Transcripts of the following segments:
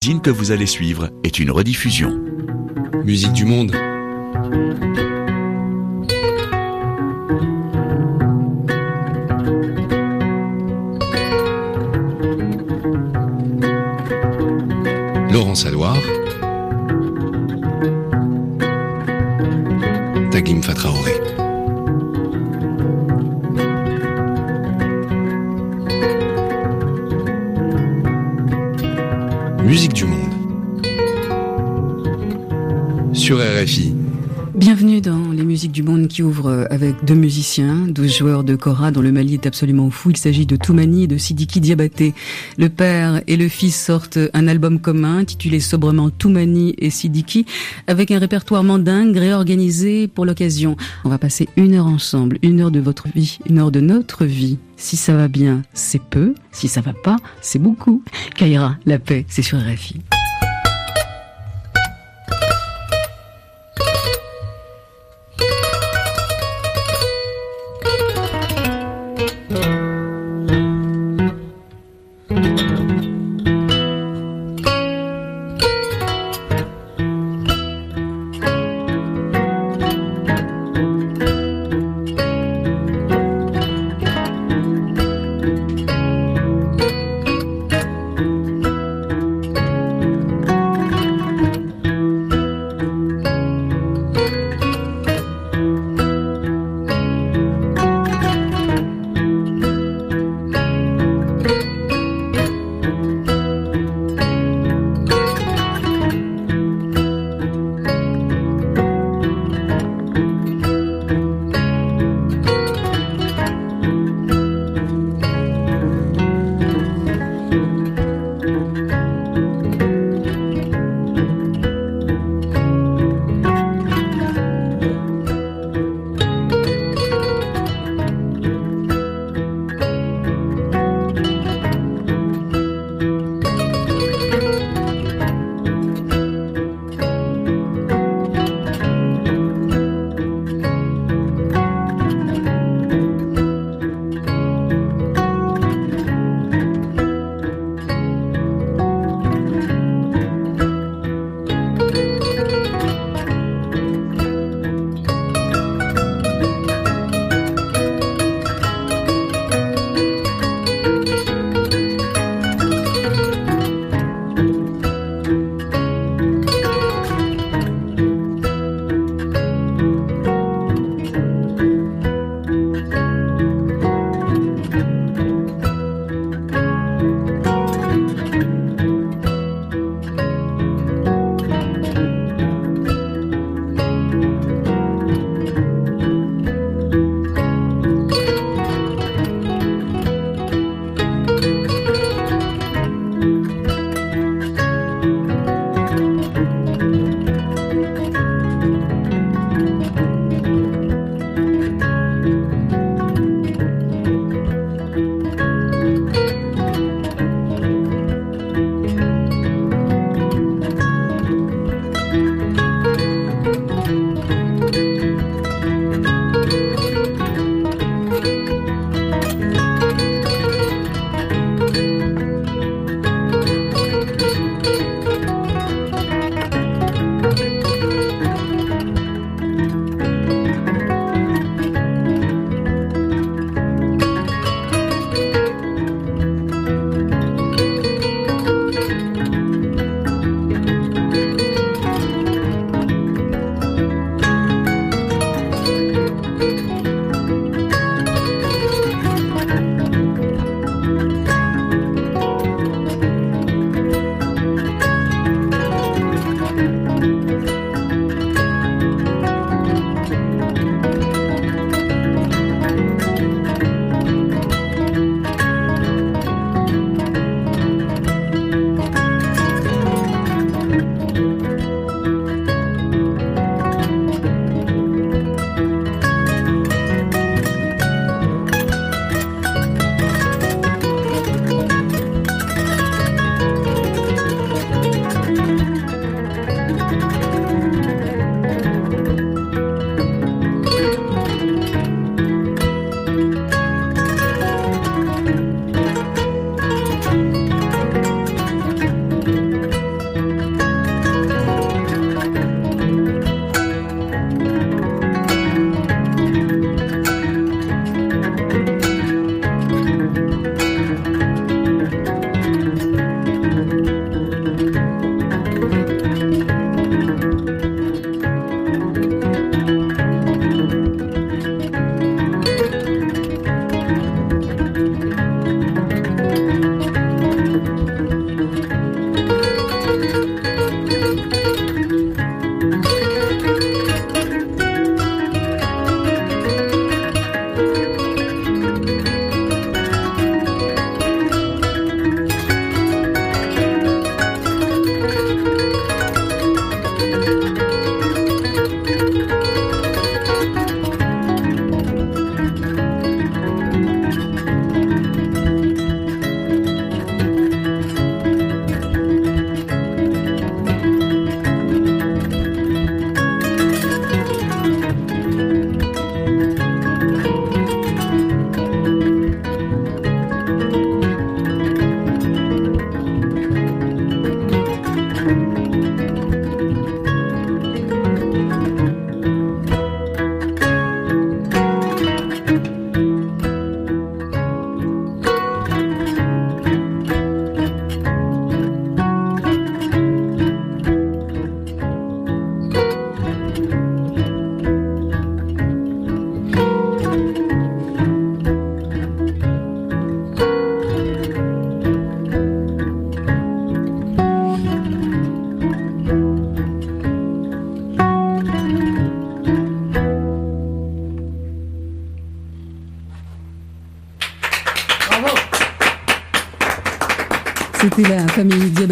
magazine que vous allez suivre est une rediffusion. Musique du monde. Laurence Alouard. Taglim Fatraoré. Musique du monde. Sur RFI. Bienvenue dans les musiques du monde qui ouvrent avec deux musiciens, deux joueurs de kora dont le Mali est absolument fou. Il s'agit de Toumani et de Sidiki Diabaté. Le père et le fils sortent un album commun intitulé sobrement Toumani et Sidiki avec un répertoire mandingue réorganisé pour l'occasion. On va passer une heure ensemble, une heure de votre vie, une heure de notre vie. Si ça va bien, c'est peu. Si ça va pas, c'est beaucoup. Kaira, la paix, c'est sur RFI.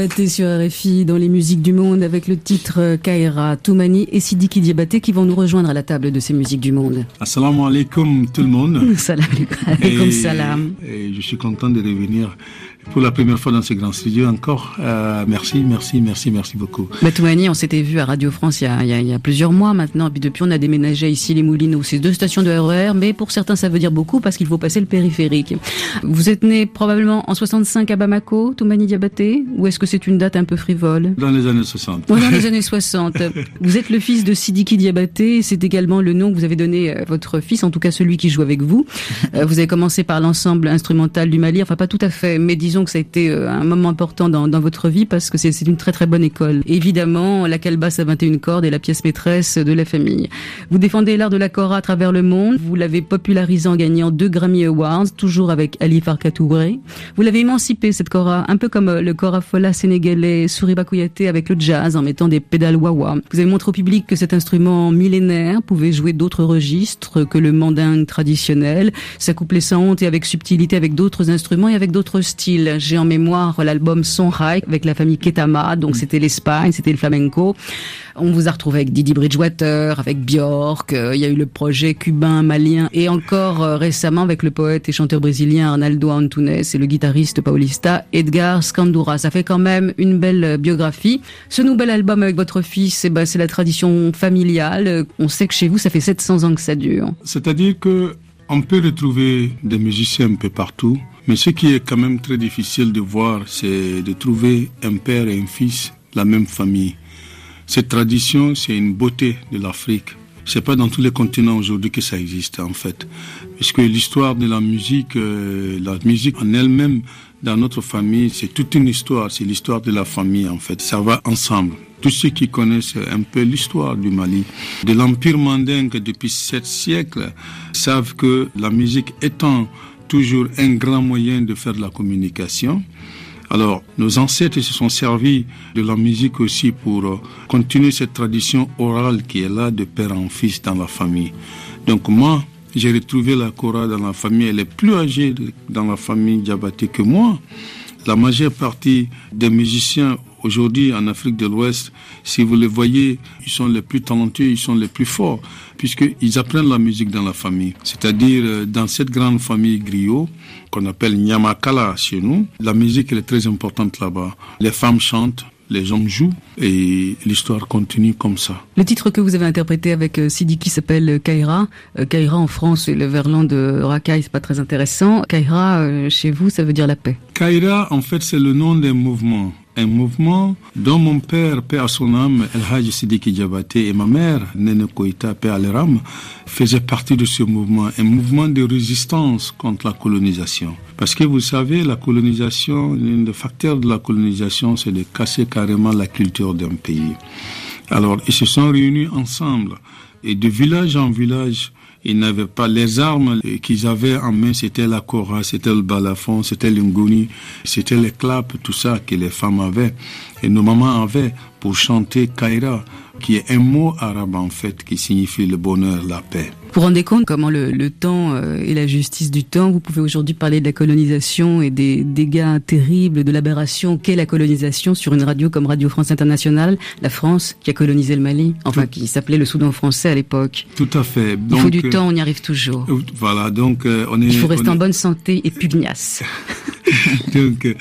Diabaté sur RFI dans les musiques du monde avec le titre Kaira, Toumani et Sidiki Diabaté qui vont nous rejoindre à la table de ces musiques du monde. Assalamu alaikum tout le monde. Salam alaikum salam. Je suis content de revenir pour la première fois dans ce grand studio encore. Euh, merci, merci, merci, merci beaucoup. Toumani, on s'était vu à Radio France il y, a, il, y a, il y, a, plusieurs mois maintenant. Puis depuis, on a déménagé ici les Moulineaux. C'est deux stations de RER, e mais pour certains, ça veut dire beaucoup parce qu'il faut passer le périphérique. Vous êtes né probablement en 65 à Bamako, Toumani Diabaté, ou est-ce que c'est une date un peu frivole? Dans les années 60. Ouais, dans les années 60. vous êtes le fils de Sidiki Diabaté. C'est également le nom que vous avez donné à votre fils, en tout cas celui qui joue avec vous. Euh, vous avez commencé par l'ensemble instrumental du Mali. Enfin, pas tout à fait, mais disons que ça a été euh, un moment important dans, dans votre vie parce que c'est une très très bonne école. Évidemment, la calebasse à 21 cordes est la pièce maîtresse de la famille. Vous défendez l'art de la kora à travers le monde. Vous l'avez popularisé en gagnant deux Grammy Awards, toujours avec Ali Farka. Vous l'avez émancipé cette kora, un peu comme le kora fola sénégalais Souriba Kouyaté avec le jazz en mettant des pédales wah Vous avez montré au public que cet instrument millénaire pouvait jouer d'autres registres que le mandingue traditionnel, s'accoupler sans honte et avec subtilité avec d'autres instruments et avec d'autres styles. J'ai en mémoire l'album Son High avec la famille Ketama, donc c'était l'Espagne, c'était le flamenco. On vous a retrouvé avec Didi Bridgewater, avec Björk, euh, il y a eu le projet cubain, malien, et encore euh, récemment avec le poète et chanteur brésilien Arnaldo Antunes et le guitariste paulista Edgar Scandura. Ça fait quand même une belle biographie. Ce nouvel album avec votre fils, eh ben, c'est la tradition familiale. On sait que chez vous, ça fait 700 ans que ça dure. C'est-à-dire que on peut retrouver des musiciens un peu partout, mais ce qui est quand même très difficile de voir, c'est de trouver un père et un fils, la même famille. Cette tradition, c'est une beauté de l'Afrique. C'est pas dans tous les continents aujourd'hui que ça existe en fait, puisque l'histoire de la musique, euh, la musique en elle-même dans notre famille, c'est toute une histoire. C'est l'histoire de la famille en fait. Ça va ensemble. Tous ceux qui connaissent un peu l'histoire du Mali, de l'empire mandingue depuis sept siècles, savent que la musique étant toujours un grand moyen de faire de la communication, alors, nos ancêtres se sont servis de la musique aussi pour continuer cette tradition orale qui est là de père en fils dans la famille. Donc moi, j'ai retrouvé la Kora dans la famille. Elle est plus âgée dans la famille Diabaté que moi. La majeure partie des musiciens aujourd'hui en Afrique de l'Ouest, si vous les voyez, ils sont les plus talentueux, ils sont les plus forts, puisqu'ils apprennent la musique dans la famille. C'est-à-dire, dans cette grande famille griot, qu'on appelle Nyamakala chez nous, la musique elle est très importante là-bas. Les femmes chantent, les hommes jouent et l'histoire continue comme ça. Le titre que vous avez interprété avec Sidiki s'appelle Kaira. Kaira en France et le verlan de Rakai, c'est pas très intéressant. Kaira chez vous, ça veut dire la paix. Kaira, en fait, c'est le nom d'un mouvement un mouvement dont mon père, paix à son âme, El Hajj Sidiki Diabaté, et ma mère, Nene Koïta, paix à l'Eram, faisaient partie de ce mouvement, un mouvement de résistance contre la colonisation. Parce que vous savez, la colonisation, l'un des facteurs de la colonisation, c'est de casser carrément la culture d'un pays. Alors, ils se sont réunis ensemble, et de village en village, ils n'avaient pas les armes qu'ils avaient en main, c'était la kora, c'était le balafon, c'était l'ingoni, c'était les claps, tout ça que les femmes avaient. Et nos mamans avaient pour chanter Kaira, qui est un mot arabe en fait, qui signifie le bonheur, la paix. Vous vous rendez compte comment le, le temps euh, et la justice du temps, vous pouvez aujourd'hui parler de la colonisation et des dégâts terribles, de l'aberration qu'est la colonisation sur une radio comme Radio France Internationale, la France qui a colonisé le Mali, enfin Tout. qui s'appelait le Soudan français à l'époque. Tout à fait. Donc, Il faut du euh, temps, on y arrive toujours. Euh, voilà, donc euh, on est... Il faut rester en bonne santé et pugnace. donc,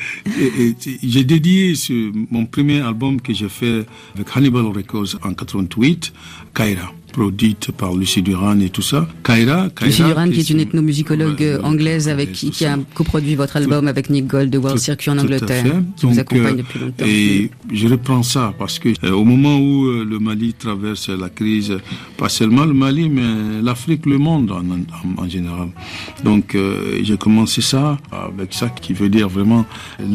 j'ai dédié ce, mon premier album que j'ai fait avec Hannibal Records en 88, Kaira produite par Lucie Duran et tout ça. Kaira, Kaira Lucie Duran, qui est une ethnomusicologue anglaise avec qui, qui a coproduit votre album tout, avec Nick Gold de World Circuit en Angleterre, qui Donc, vous accompagne euh, depuis longtemps. Et je reprends ça parce que euh, au moment où euh, le Mali traverse la crise, pas seulement le Mali, mais l'Afrique, le monde en, en, en général. Donc j'ai commencé ça avec ça qui veut dire vraiment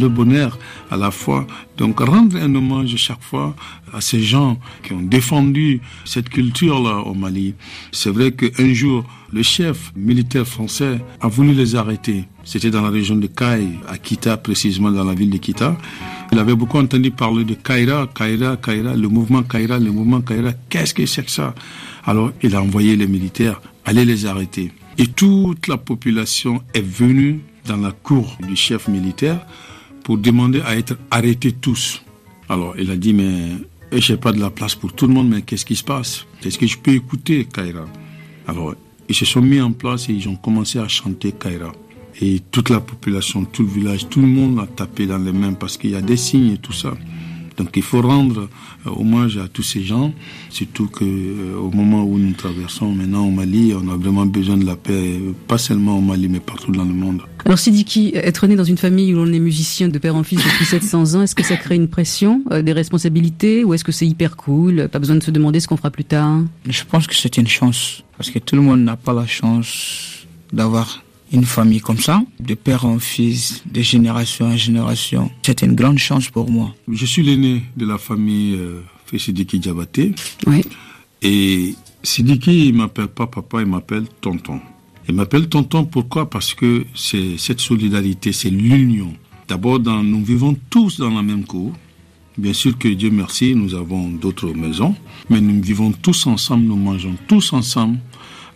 le bonheur à la fois. Donc rendre un hommage chaque fois à ces gens qui ont défendu cette culture-là au Mali. C'est vrai qu'un jour, le chef militaire français a voulu les arrêter. C'était dans la région de Kai, à Kita, précisément dans la ville de Kita. Il avait beaucoup entendu parler de Kaira, Kaira, Kaira, le mouvement Kaira, le mouvement Kaira. Qu'est-ce que c'est que ça? Alors il a envoyé les militaires aller les arrêter. Et toute la population est venue dans la cour du chef militaire pour demander à être arrêtés tous. Alors il a dit mais je n'ai pas de la place pour tout le monde, mais qu'est-ce qui se passe? Est-ce que je peux écouter Kaira? Alors ils se sont mis en place et ils ont commencé à chanter Kaira. Et toute la population, tout le village, tout le monde a tapé dans les mains parce qu'il y a des signes et tout ça. Donc il faut rendre euh, hommage à tous ces gens, surtout que euh, au moment où nous traversons maintenant au Mali, on a vraiment besoin de la paix, pas seulement au Mali, mais partout dans le monde. Alors Sidiki, être né dans une famille où l'on est musicien de père en fils depuis 700 ans, est-ce que ça crée une pression, euh, des responsabilités, ou est-ce que c'est hyper cool, pas besoin de se demander ce qu'on fera plus tard? Je pense que c'est une chance, parce que tout le monde n'a pas la chance d'avoir une famille comme ça, de père en fils, de génération en génération. C'est une grande chance pour moi. Je suis l'aîné de la famille euh, Sidiki Diabaté. Oui. Et Sidiki, il m'appelle pas papa, il m'appelle tonton. Il m'appelle tonton pourquoi? Parce que c'est cette solidarité, c'est l'union. D'abord, nous vivons tous dans la même cour. Bien sûr que Dieu merci, nous avons d'autres maisons, mais nous vivons tous ensemble, nous mangeons tous ensemble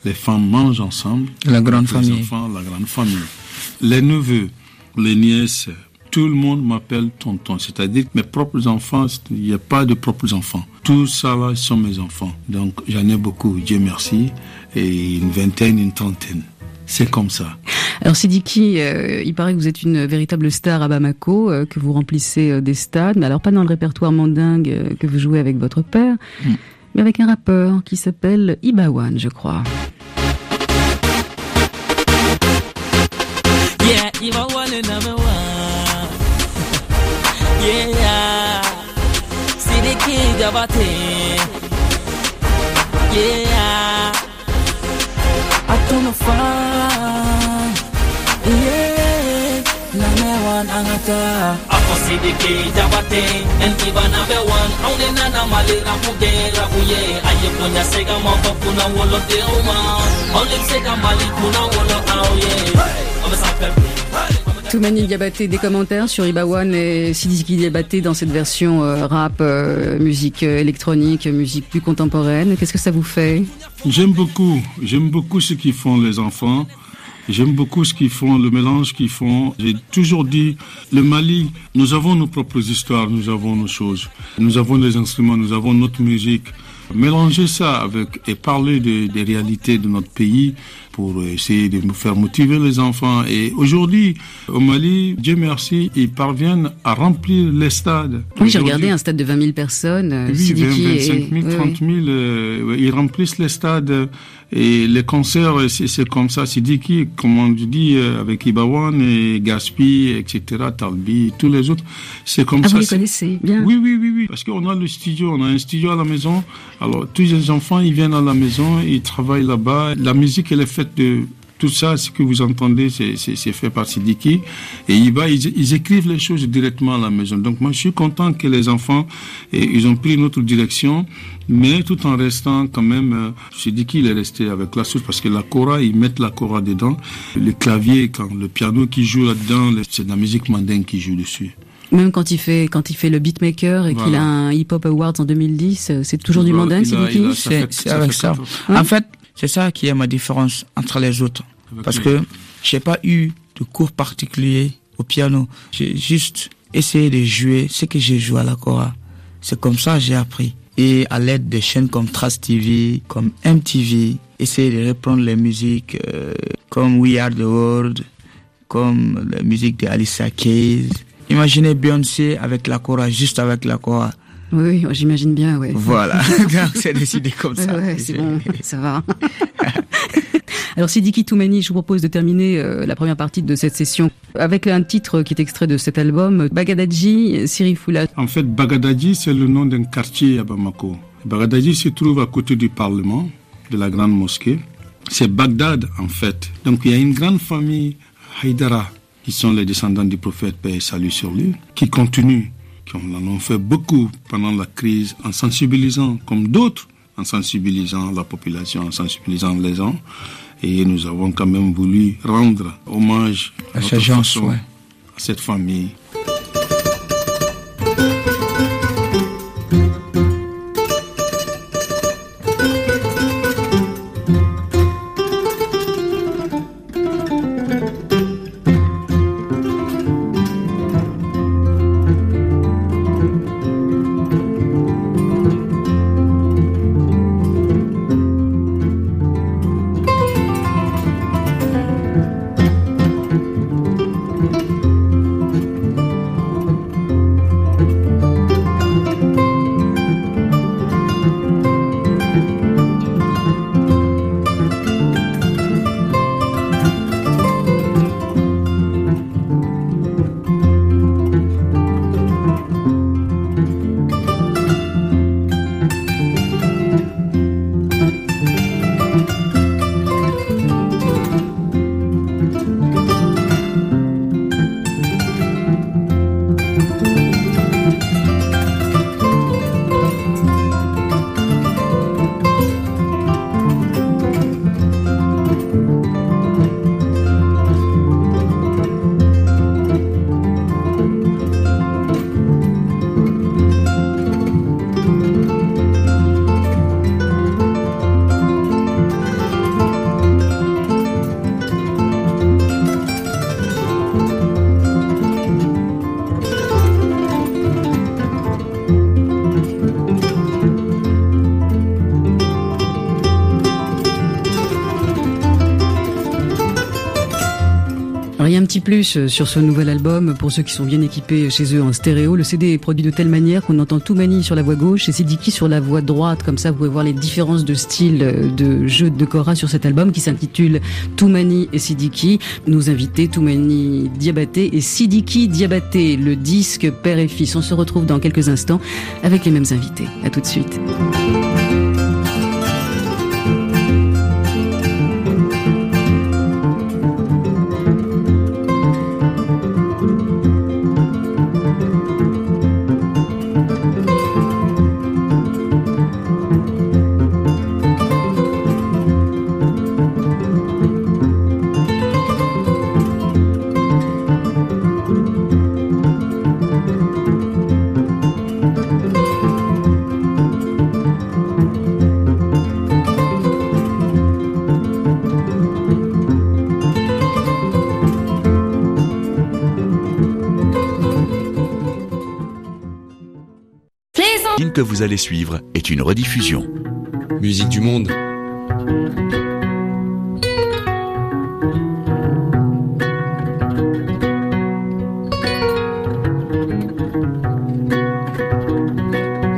les femmes mangent ensemble. La grande les famille. enfants, la grande famille. Les neveux, les nièces, tout le monde m'appelle tonton. C'est-à-dire que mes propres enfants, il n'y a pas de propres enfants. Tout ça là sont mes enfants. Donc j'en ai beaucoup, Dieu merci, et une vingtaine, une trentaine. C'est comme ça. Alors Sidiki, euh, il paraît que vous êtes une véritable star à Bamako, euh, que vous remplissez euh, des stades, mais alors pas dans le répertoire mandingue que vous jouez avec votre père, mm. mais avec un rappeur qui s'appelle Ibawan, je crois. You are one and number one. yeah. See the kid of a thing. Yeah. I don't know fine. Yeah. Number one angata. Ako see the kid of a thing. And even number one. Only nana mali rapuge rapuye. Aye punya sega moko kuna wolo de uma. Only sega mali kuna wolo au yeah. I'm a Toumani Diabaté, des commentaires sur Ibawan et Sidiki Diabaté dans cette version euh, rap, euh, musique euh, électronique, musique plus contemporaine. Qu'est-ce que ça vous fait? J'aime beaucoup. J'aime beaucoup ce qu'ils font les enfants. J'aime beaucoup ce qu'ils font, le mélange qu'ils font. J'ai toujours dit, le Mali, nous avons nos propres histoires, nous avons nos choses. Nous avons des instruments, nous avons notre musique. Mélanger ça avec et parler des réalités de notre pays, pour essayer de nous faire motiver les enfants. Et aujourd'hui, au Mali, Dieu merci, ils parviennent à remplir les stades. Oui, j'ai regardé un stade de 20 000 personnes. Euh, oui, 20, 25 000, 30 000, euh, ils remplissent les stades. Et les concerts, c'est comme ça. Sidiki, comme on dit, euh, avec Ibawan et Gaspi, etc., Talbi, tous les autres, c'est comme ah, ça. Vous les connaissez bien Oui, oui, oui, oui. Parce qu'on a le studio, on a un studio à la maison. Alors, tous les enfants, ils viennent à la maison, ils travaillent là-bas. La musique, elle est faite de tout ça, ce que vous entendez, c'est fait par Sidiki. Et il va, ils, écrivent les choses directement à la maison. Donc moi, je suis content que les enfants, et, ils ont pris une autre direction, mais tout en restant quand même, euh, Sidiki, il est resté avec la source parce que la cora, ils mettent la cora dedans. Le clavier, quand le piano qui joue là-dedans, c'est de la musique mandingue qui joue dessus. Même quand il fait quand il fait le beatmaker et qu'il a un Hip Hop Awards en 2010, c'est toujours du mandingue, Sidiki C'est avec ça. En fait, c'est ça qui est ma différence entre les autres. Parce que j'ai pas eu de cours particulier au piano. J'ai juste essayé de jouer ce que j'ai joué à la Cora. C'est comme ça que j'ai appris. Et à l'aide de chaînes comme Trust TV, comme MTV, essayer de reprendre les musiques euh, comme We Are the World, comme la musique de Alicia Keys. Imaginez Beyoncé avec la Cora, juste avec la Cora. Oui, j'imagine bien, oui. Voilà, c'est décidé comme ça. Ouais, c'est bon, ça va. Alors Sidiki Toumani, je vous propose de terminer euh, la première partie de cette session avec un titre qui est extrait de cet album, Bagadadji, Sirifula. En fait, Bagadadji, c'est le nom d'un quartier à Bamako. Bagadadji se trouve à côté du Parlement, de la grande mosquée. C'est Bagdad, en fait. Donc il y a une grande famille Haïdara, qui sont les descendants du prophète, paix et salut sur lui, qui continuent qui en ont fait beaucoup pendant la crise en sensibilisant, comme d'autres, en sensibilisant la population, en sensibilisant les gens. Et nous avons quand même voulu rendre hommage à, cette gens, à cette famille euh, sur ce nouvel album pour ceux qui sont bien équipés chez eux en stéréo. Le CD est produit de telle manière qu'on entend Toumani sur la voix gauche et Sidiki sur la voix droite. Comme ça, vous pouvez voir les différences de style euh, de jeu de Cora sur cet album qui s'intitule Toumani et Sidiki. Nous invités Toumani Diabaté et Sidiki Diabaté, le disque père et fils. On se retrouve dans quelques instants avec les mêmes invités. À tout de suite. Allez suivre est une rediffusion. Musique du monde.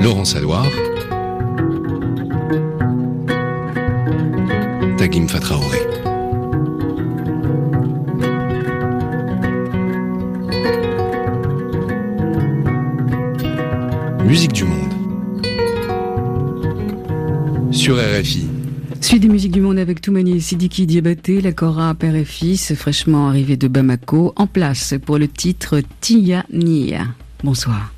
Laurent Saloir. Toumani Sidiki Diabaté, la Cora père et fils, fraîchement arrivé de Bamako, en place pour le titre Tia Nia. Bonsoir.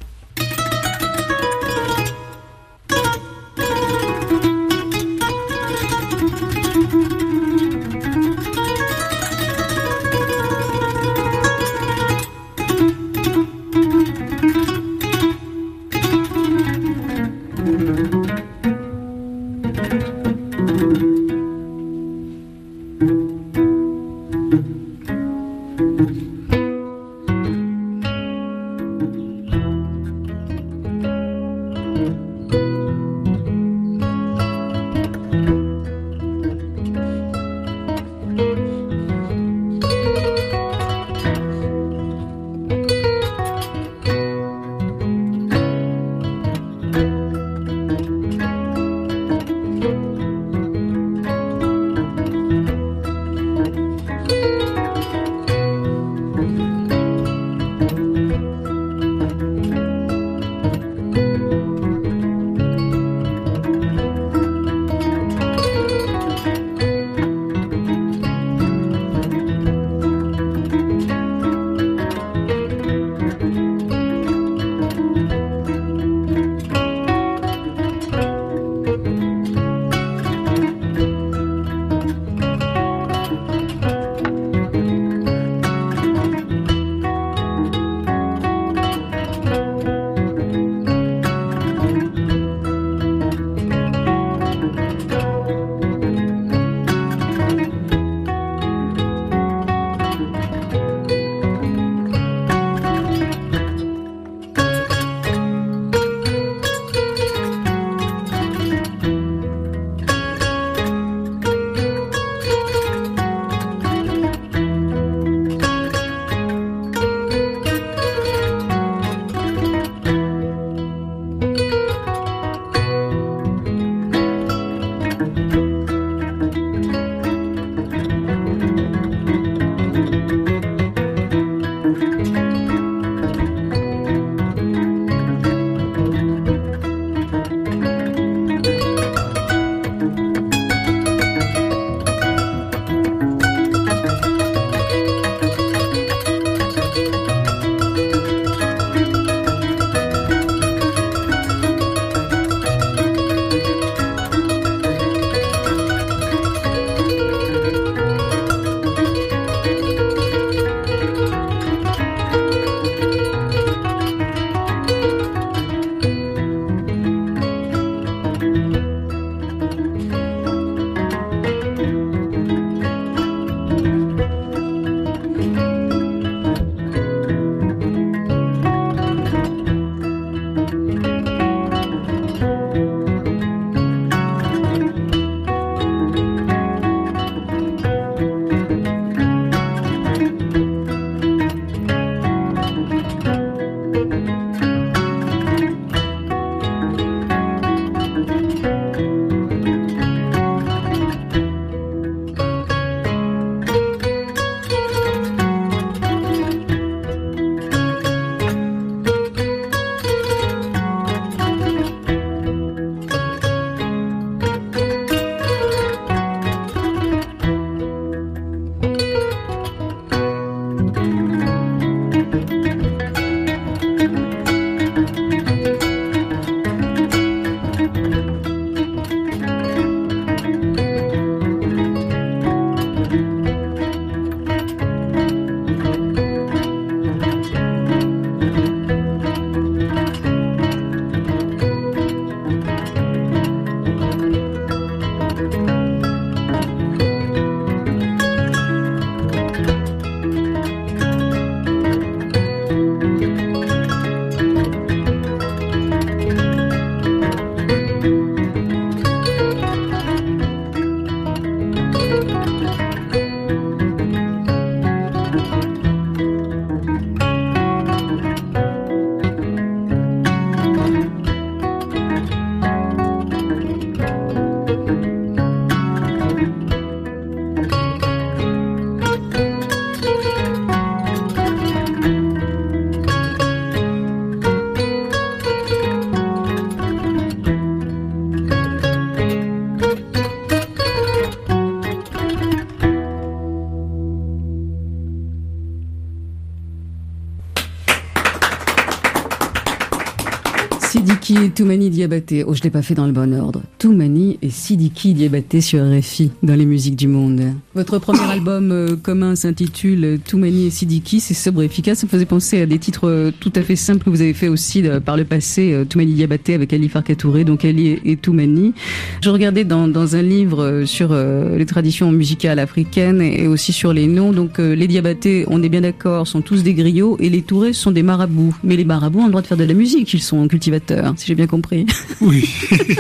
Sidiki et Diabaté. Oh, je l'ai pas fait dans le bon ordre. Toumani et Sidiki Diabaté sur RFI dans les musiques du monde. Votre premier album euh, commun s'intitule Toumani et Sidiki. C'est sobre et efficace. Ça me faisait penser à des titres euh, tout à fait simples que vous avez fait aussi euh, par le passé. Toumani Diabaté avec Ali Farkatouré, donc Ali et, Toumani. Je regardais dans, un livre sur les traditions musicales africaines et aussi sur les noms. Donc les Diabaté, on est bien d'accord, sont tous des griots et les Tourés sont des marabouts. Mais les marabouts ont le droit de faire de la musique. Ils sont cultivateurs, si j'ai bien compris. Oui.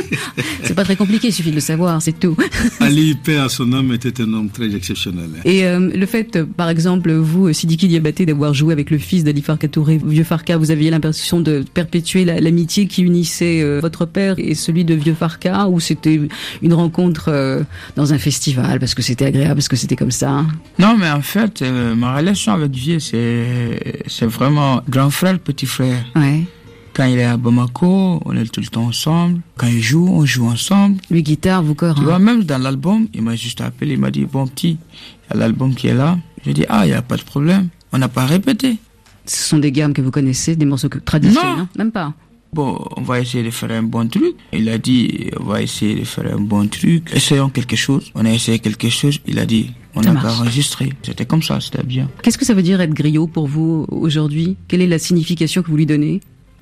c'est pas très compliqué, il suffit de le savoir, c'est tout. Ali, père à son homme, était un homme très exceptionnel. Et euh, le fait, par exemple, vous, Sidiki Diabaté, d'avoir joué avec le fils d'Ali Farka Touré, Vieux Farka, vous aviez l'impression de perpétuer l'amitié qui unissait euh, votre père et celui de Vieux Farka, ou c'était une rencontre euh, dans un festival, parce que c'était agréable, parce que c'était comme ça? Non, mais en fait, ma relation avec Vieux, c'est, c'est vraiment grand frère, petit frère. Ouais. Quand il est à Bamako, on est tout le temps ensemble. Quand il joue, on joue ensemble. Lui, guitare, vous corps. Tu vois, même dans l'album, il m'a juste appelé, il m'a dit, bon petit, il y a l'album qui est là. J'ai dit, ah, il n'y a pas de problème. On n'a pas répété. Ce sont des gammes que vous connaissez, des morceaux traditionnels, non. Hein? même pas. Bon, on va essayer de faire un bon truc. Il a dit, on va essayer de faire un bon truc. Essayons quelque chose. On a essayé quelque chose. Il a dit, on n'a pas enregistré. C'était comme ça, c'était bien. Qu'est-ce que ça veut dire être griot pour vous aujourd'hui? Quelle est la signification que vous lui donnez?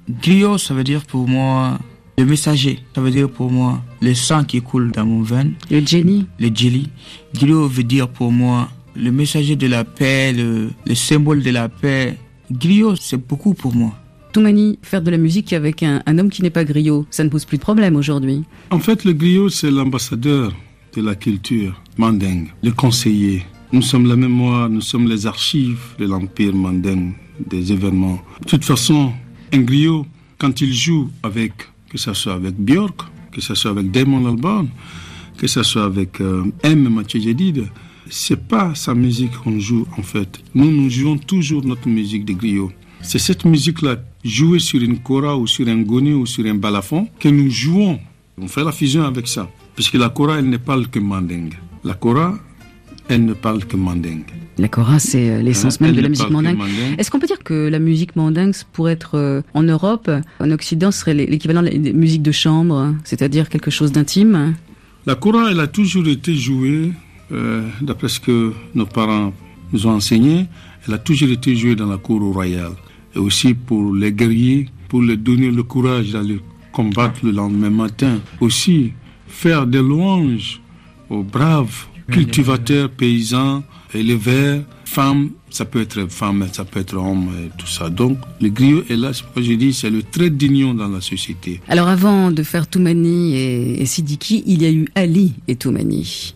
Griot, ça veut dire pour moi le messager. Ça veut dire pour moi le sang qui coule dans mon veine. Le jelly. Le jelly. Griot veut dire pour moi le messager de la paix, le, symbole de la paix. Griot, c'est beaucoup pour moi. Toumani, faire de la musique avec un, homme qui n'est pas griot, ça ne pose plus de problème aujourd'hui. En fait, le griot, c'est l'ambassadeur de la culture mandingue, le conseiller. Nous sommes la mémoire, nous sommes les archives de l'empire mandingue, des événements. De toute façon, un griot, quand il joue avec, que ce soit avec Björk, que ce soit avec Damon Albarn, que ce soit avec euh, M. Mathieu Jedid, c'est pas sa musique qu'on joue en fait. Nous, nous jouons toujours notre musique de griot. C'est cette musique-là, jouée sur une kora ou sur un goni ou sur un balafon, que nous jouons. On fait la fusion avec ça. Puisque la kora, elle ne parle que mandingue. La kora, elle ne parle que mandingue. La kora, c'est euh, l'essence même de la musique mandingue. Est-ce qu'on peut dire que la musique mandingue, pour être euh, en Europe, en Occident, serait l'équivalent des musiques de chambre, c'est-à-dire quelque chose d'intime? La kora, elle a toujours été jouée, euh, d'après ce que nos parents nous ont enseigné, elle a toujours été jouée dans la cour royale. Et aussi pour les guerriers, pour leur donner le courage d'aller combattre le lendemain matin. Aussi, faire des louanges aux braves cultivateurs, paysans, éleveurs, femmes, ça peut être femme, ça peut être homme, tout ça. Donc, le griot est là, c'est je dis, c'est le trait d'union dans la société. Alors, avant de faire Toumani et, et Sidiki, il y a eu Ali et Toumani.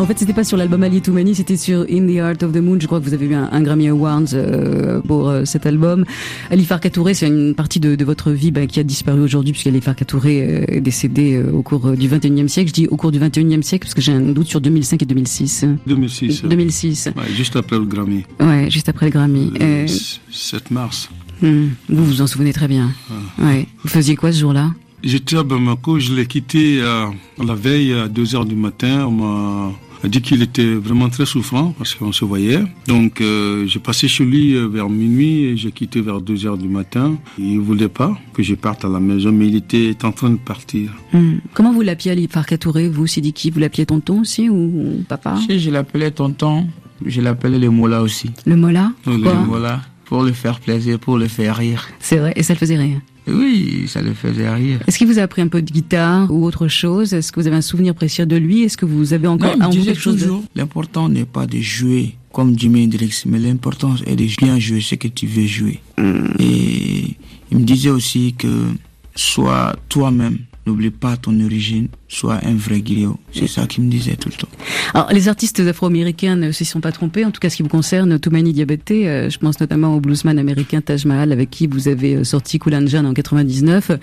En fait, c'était pas sur l'album Ali Toumani, c'était sur In the Heart of the Moon. Je crois que vous avez eu un, Grammy Awards euh, pour euh, cet album. Ali Farka c'est une partie de, votre vie bah, qui a disparu aujourd'hui puisqu'Ali Farka euh, est décédé au cours du 21e siècle. Je dis au cours du 21e siècle parce que j'ai un doute sur 2005 et 2006. 2006. 2006. Ouais, juste après le Grammy. Ouais, juste après le Grammy. Le 7 mars. Hmm, vous vous en souvenez très bien. Ah. Ouais. Vous faisiez quoi ce jour-là? J'étais à Bamako, je l'ai quitté la veille à 2 h du matin. On m'a dit qu'il était vraiment très souffrant parce qu'on se voyait. Donc euh, j'ai passé chez lui euh, vers minuit et j'ai quitté vers 2 heures du matin. Il voulait pas que je parte à la maison, mais il était en train de partir. Hmm. Comment vous l'appeliez Ali Farkatouré, vous, Sidiki? Vous l'appeliez tonton aussi ou papa? Si, je l'appelais tonton. Je l'appelais le Mola aussi. Le Mola? Le Mola. Pour le faire plaisir, pour le faire rire. C'est vrai, et ça le faisait rire? Oui, ça le faisait rire. Est-ce qu'il vous a appris un peu de guitare ou autre chose? Est-ce que vous avez un souvenir précieux de lui? Est-ce que vous avez encore non, quelque chose de... L'important n'est pas de jouer comme Jimi Hendrix, mais l'important est de bien jouer ce que tu veux jouer. Hmm. Et il me disait aussi que sois toi-même, n'oublie pas ton origine, sois un vrai griot. C'est ça qu'il me disait tout le temps. Alors, les artistes afro-américains ne s'y sont pas trompés. En tout cas, ce qui vous concerne, Toumani Diabaté, euh, je pense notamment au bluesman américain Taj Mahal, avec qui vous avez euh, sorti Kulanjan en 99. Mm.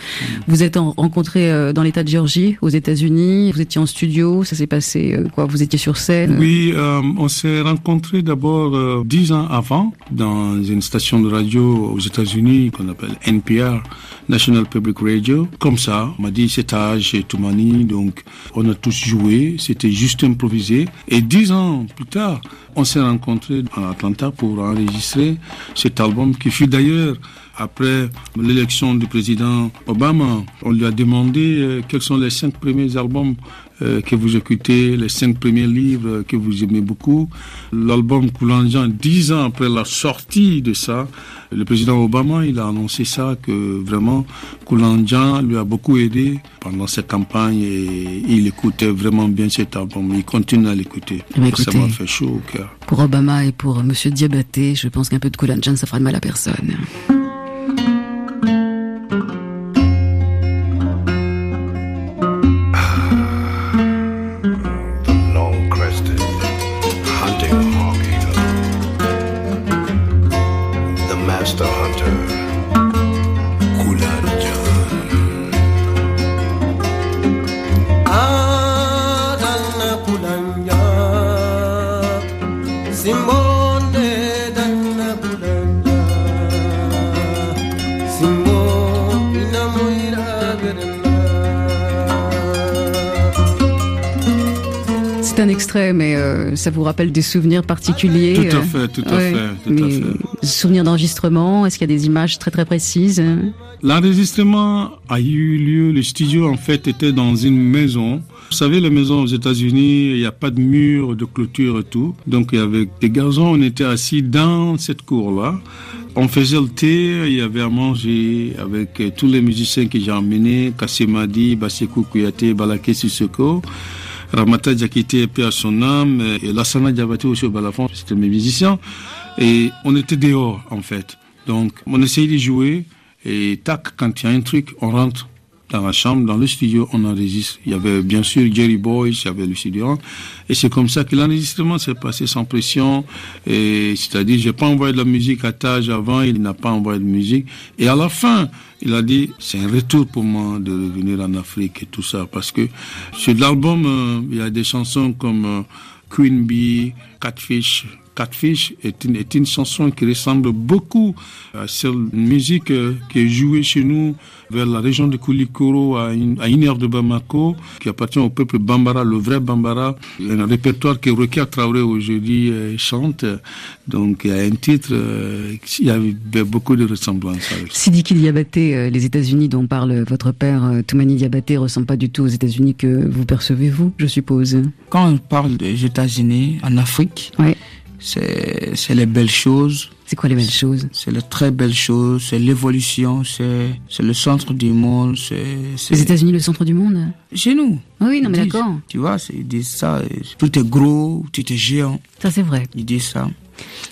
Vous êtes rencontré euh, dans l'État de Géorgie, aux États-Unis. Vous étiez en studio. Ça s'est passé quoi? Vous étiez sur scène? Oui, on s'est rencontrés d'abord dix ans avant dans une station de radio aux États-Unis qu'on appelle NPR, National Public Radio. Comme ça, on m'a dit c'est âge Toumani, donc on a tous joué. C'était juste improvisé. Et dix ans plus tard, on s'est rencontrés à Atlanta pour enregistrer cet album qui fut d'ailleurs après l'élection du président Obama, on lui a demandé euh, quels sont les cinq premiers albums euh, que vous écoutez, les cinq premiers livres que vous aimez beaucoup. L'album Koulanjan, dix ans après la sortie de ça, le président Obama, il a annoncé ça, que vraiment Koulanjan lui a beaucoup aidé pendant cette campagne et il écoutait vraiment bien cet album. Il continue à l'écouter. Eh ça m'a fait chaud au cœur. Pour Obama et pour Monsieur Diabaté, je pense qu'un peu de Koulanjan, ça fera de mal à personne. Mais euh, ça vous rappelle des souvenirs particuliers Tout à fait, tout à fait. Tout à fait. Souvenirs d'enregistrement, est-ce qu'il y a des images très très précises L'enregistrement a eu lieu, le studio en fait était dans une maison. Vous savez, les maisons aux États-Unis, il n'y a pas de mur, de clôture et tout. Donc avec des garçons, on était assis dans cette cour-là. On faisait le thé, il y avait à manger avec tous les musiciens que j'ai emmenés, Kassimadi, Basekou Kouyaté, Balaké Sissoko. Ramata Diakité, à son âme, et Lassana Diabaté aussi au balafon, c'était mes musiciens. Et on était dehors, en fait. Donc, on essayait de jouer, et tac, quand il y a un truc, on rentre dans la chambre, dans le studio, on enregistre. Il y avait bien sûr Jerry Boyce, il y avait le studio. Et c'est comme ça que l'enregistrement s'est passé sans pression. Et c'est-à-dire, j'ai pas envoyé de la musique à Taj avant, il n'a pas envoyé de musique. Et à la fin, il a dit, c'est un retour pour moi de revenir en Afrique et tout ça. Parce que sur l'album, euh, il y a des chansons comme euh, Queen Bee, Catfish, Catfish est une, est une chanson qui ressemble beaucoup à celle musique euh, qui est jouée chez nous vers la région de Koulikoro à une, à une heure de Bamako, qui appartient au peuple Bambara, le vrai Bambara, un répertoire que Rokia Traoré aujourd'hui euh, chante. Donc il y a un titre, euh, il y avait beaucoup de ressemblances avec Sidiki Diabaté, les États-Unis dont parle votre père, Toumani Diabaté, ressemble pas du tout aux États-Unis que vous percevez vous, je suppose. Quand on parle des États-Unis en Afrique, ouais c'est les belles choses. C'est quoi les belles choses? C'est les très belles choses, c'est l'évolution, c'est le centre du monde. Les États-Unis, le centre du monde? Chez nous. Ah oui, non, mais d'accord. Tu vois, ils disent ça, tout est gros, tout est géant. Ça, c'est vrai. Ils disent ça.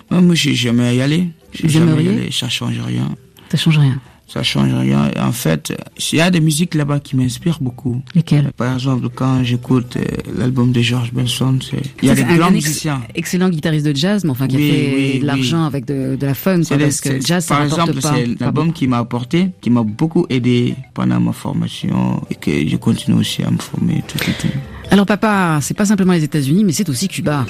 Moi, moi j'ai jamais y aller. Jamais y aller, ça change rien. Ça change rien ça change rien. En fait, il y a des musiques là-bas qui m'inspirent beaucoup. Lesquelles? Par exemple, quand j'écoute euh, l'album de George Benson, il y a des grands musiciens. Excellent guitariste de jazz, mais enfin qui a fait de l'argent avec de, la fun, quoi, parce que jazz, Par exemple, c'est l'album qui m'a apporté, qui m'a beaucoup aidé pendant ma formation et que je continue aussi à me former tout, tout, tout. Alors papa, c'est pas simplement les États-Unis, mais c'est aussi Cuba.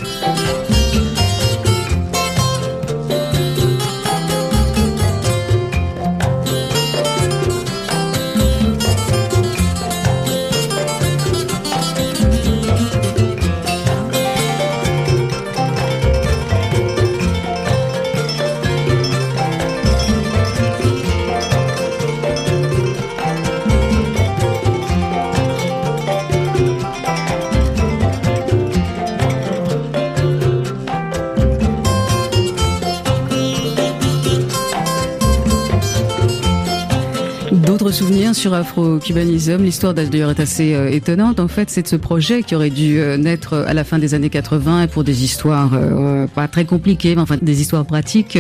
Sur Afro-Cubanisme. L'histoire d'ailleurs est assez euh, étonnante. En fait, c'est de ce projet qui aurait dû euh, naître à la fin des années 80 et pour des histoires euh, pas très compliquées, mais enfin des histoires pratiques.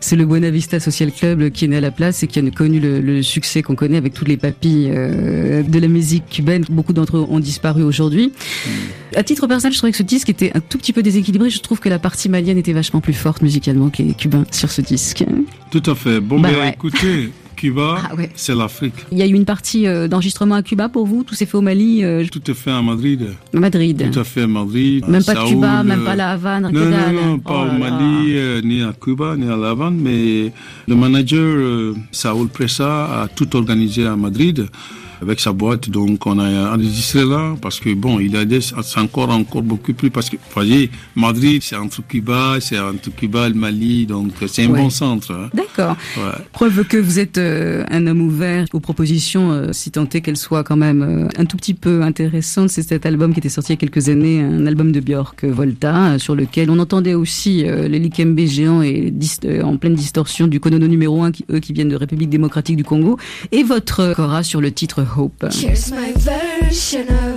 c'est le Buena Vista Social Club qui est né à la place et qui a connu le, succès qu'on connaît avec toutes les papilles de la musique cubaine. Beaucoup d'entre eux ont disparu aujourd'hui. À titre personnel, je trouvais que ce disque était un tout petit peu déséquilibré. Je trouve que la partie malienne était vachement plus forte musicalement que les cubains sur ce disque. Tout à fait. Bon, bah, ben, écoutez, Cuba, ah c'est l'Afrique. Il y a eu une partie euh, d'enregistrement à Cuba pour vous Tout s'est fait au Mali euh, Tout est fait à Madrid. Madrid. Tout à fait à Madrid. Même pas Cuba, même pas la Havane, Non, non, non, pas oh au Mali, euh, ni à Cuba, ni à la Havane, mais le manager Saoul Pressa a tout organisé à Madrid avec sa boîte. Donc on a enregistré là parce que bon, il a des, c'est encore encore beaucoup plus parce que vous voyez, Madrid c'est entre Cuba, c'est entre Cuba et le Mali, donc c'est un bon centre. Hein. D'accord. Ouais. Preuve que vous êtes euh, un homme ouvert aux propositions, euh, si tant est qu'elles soient quand même euh, un tout petit peu intéressantes. C'est cet album qui était sorti il y a quelques années, un album de Björk Volta, sur lequel on entendait aussi les Likembe géants et en pleine distorsion du Konono numéro 1, qui, eux qui viennent de République démocratique du Congo, et votre Cora sur le titre hope. Here's my version of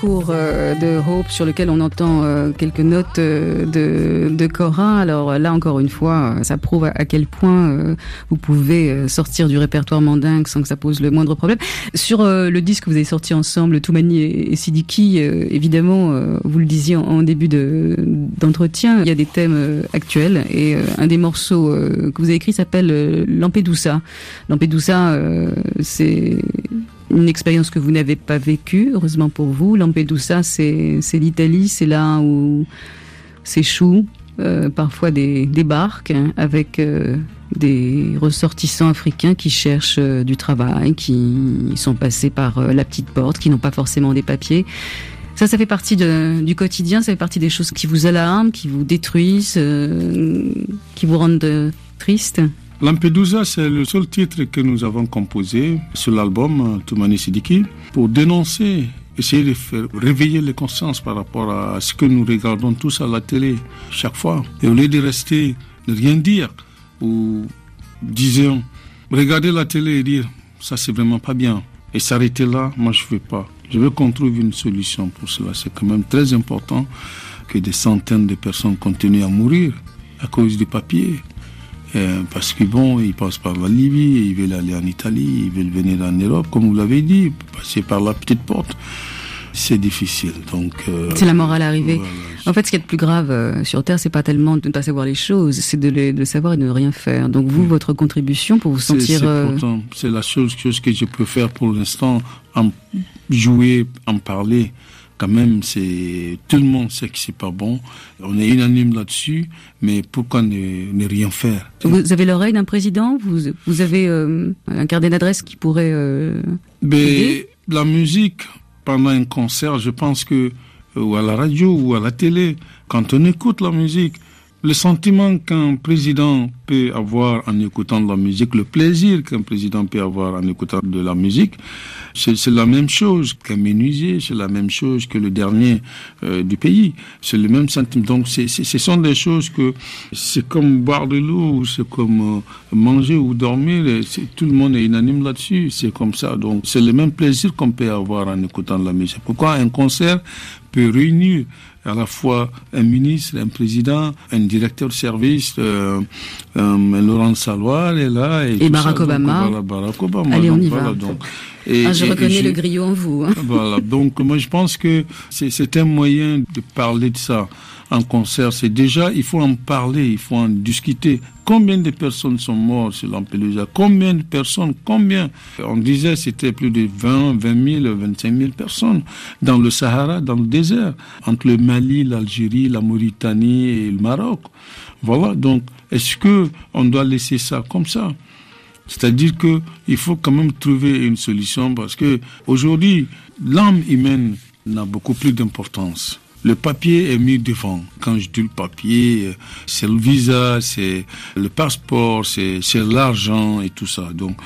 court euh, de Hope sur lequel on entend euh, quelques notes euh, de, de Cora. Alors là encore une fois, ça prouve à, quel point vous pouvez sortir du répertoire mandingue sans que ça pose le moindre problème. Sur le disque que vous avez sorti ensemble, Toumani et, Sidiki, évidemment, vous le disiez en, début d'entretien, il y a des thèmes actuels et un des morceaux que vous avez écrit s'appelle Lampedusa. Lampedusa, c'est une expérience que vous n'avez pas vécue, heureusement pour vous. Lampedusa, c'est l'Italie, c'est là où s'échouent euh, parfois des, barques hein, avec euh, des ressortissants africains qui cherchent euh, du travail, qui sont passés par la petite porte, qui n'ont pas forcément des papiers. Ça, ça fait partie du quotidien, ça fait partie des choses qui vous alarment, qui vous détruisent, qui vous rendent triste. Lampedusa, c'est le seul titre que nous avons composé sur l'album euh, Toumani Sidiki pour dénoncer, essayer de faire réveiller les consciences par rapport à ce que nous regardons tous à la télé chaque fois. Et au lieu de rester, ne rien dire ou disons, regarder la télé et dire ça c'est vraiment pas bien et s'arrêter là, moi je veux pas. Je veux qu'on trouve une solution pour cela. C'est quand même très important que des centaines de personnes continuent à mourir à cause du papier. Euh, parce qu'ils vont, ils passent par la Libye, ils veulent aller en Italie, ils veulent venir en Europe, comme vous l'avez dit, passer par la petite porte. C'est difficile, donc. Euh, c'est la morale arrivée. En fait, ce qui est le plus grave euh, sur Terre, c'est pas tellement de ne pas savoir les choses, c'est de, les, savoir et de ne rien faire. Donc vous, votre contribution pour vous sentir. C'est la chose, chose que je peux faire pour l'instant, en jouer, en parler quand même, c'est tout le monde sait que c'est pas bon. On est unanime là-dessus, mais pourquoi ne, rien faire? Vous avez l'oreille d'un président? Vous, vous avez euh, un carnet d'adresse qui pourrait euh, mais La musique, pendant un concert, je pense que, ou à la radio ou à la télé, quand on écoute la musique, le sentiment qu'un président peut avoir en écoutant de la musique, le plaisir qu'un président peut avoir en écoutant de la musique, c'est la même chose qu'un menuisier, c'est la même chose que le dernier euh, du pays. C'est le même sentiment. Donc, ce sont des choses que c'est comme boire de l'eau, c'est comme euh, manger ou dormir. Tout le monde est unanime là-dessus. C'est comme ça. Donc, c'est le même plaisir qu'on peut avoir en écoutant de la musique. Pourquoi un concert peut réunir à la fois un ministre, un président, un directeur de service, euh, euh, Laurent Salois est là. Et, Barack, Obama. voilà, Barack Obama. Allez, on y va. Donc, et, ah, je reconnais le griot en vous. Hein. Voilà, donc moi je pense que c'est un moyen de parler de ça un concert, c'est déjà, il faut en parler, il faut en discuter. Combien de personnes sont mortes sur Lampedusa? Combien de personnes? Combien? On disait c'était plus de 20, 20 000, 25 000 personnes dans le Sahara, dans le désert, entre le Mali, l'Algérie, la Mauritanie et le Maroc. Voilà. Donc, est-ce que on doit laisser ça comme ça? C'est-à-dire que il faut quand même trouver une solution parce que aujourd'hui, l'âme humaine n'a beaucoup plus d'importance. Le papier est mis devant. Quand je dis le papier, c'est le visa, c'est le passeport, c'est l'argent et tout ça. Donc,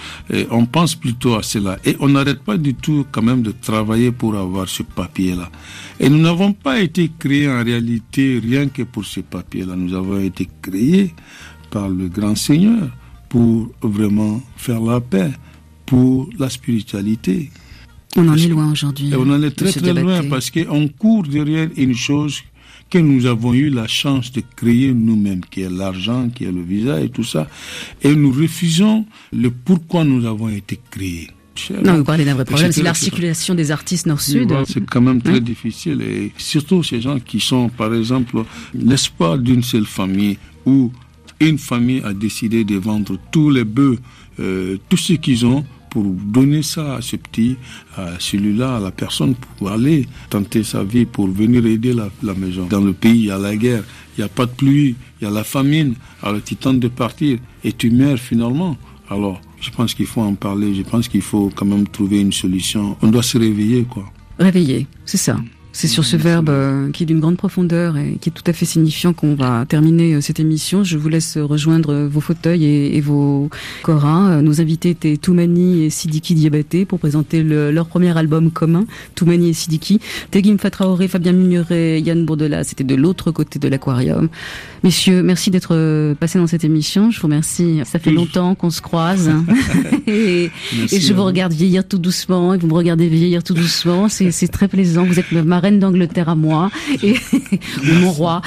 on pense plutôt à cela. Et on n'arrête pas du tout quand même de travailler pour avoir ce papier-là. Et nous n'avons pas été créés en réalité rien que pour ce papier-là. Nous avons été créés par le grand Seigneur pour vraiment faire la paix, pour la spiritualité. On en est loin aujourd'hui. On en est très très loin parce qu'on court derrière une chose que nous avons eu la chance de créer nous-mêmes, qui est l'argent, qui est le visa et tout ça. Et nous refusons le pourquoi nous avons été créés. Non, vous parlez d'un vrai problème, c'est l'articulation des artistes nord-sud. c'est quand même très difficile et surtout ces gens qui sont, par exemple, l'espoir d'une seule famille où une famille a décidé de vendre tous les bœufs, euh, tout ce qu'ils ont pour donner ça à ce petit, à celui-là, à la personne, pour aller tenter sa vie, pour venir aider la, maison. Dans le pays, il y a la guerre, il n'y a pas de pluie, il y a la famine, alors tu tentes de partir et tu meurs finalement. Alors, je pense qu'il faut en parler, je pense qu'il faut quand même trouver une solution. On doit se réveiller, quoi. Réveiller, c'est ça. C'est sur ce verbe euh, qui est d'une grande profondeur et qui est tout à fait signifiant qu'on va terminer euh, cette émission. Je vous laisse rejoindre vos fauteuils et, vos koras. Nos invités étaient Toumani et Sidiki Diabaté pour présenter leur premier album commun, Toumani et Sidiki. Tegim Fatraoré, Fabien Mugneret, Yann Bourdela, c'était de l'autre côté de l'aquarium. Messieurs, merci d'être euh, passés dans cette émission. Je vous remercie. Ça fait longtemps qu'on se croise. et, je vous regarde vieillir tout doucement et vous me regardez vieillir tout doucement. C'est très plaisant. Vous êtes ma reine d'Angleterre à moi et mon roi.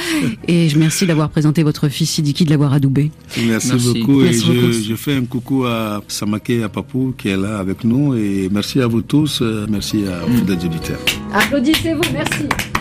Et je remercie d'avoir présenté votre fils Sidiki, de l'avoir adoubé. Merci, beaucoup. et je, fais un coucou à Samake et à Papou qui est là avec nous. Et merci à vous tous. Merci à vous, auditeurs. Applaudissez-vous. Merci.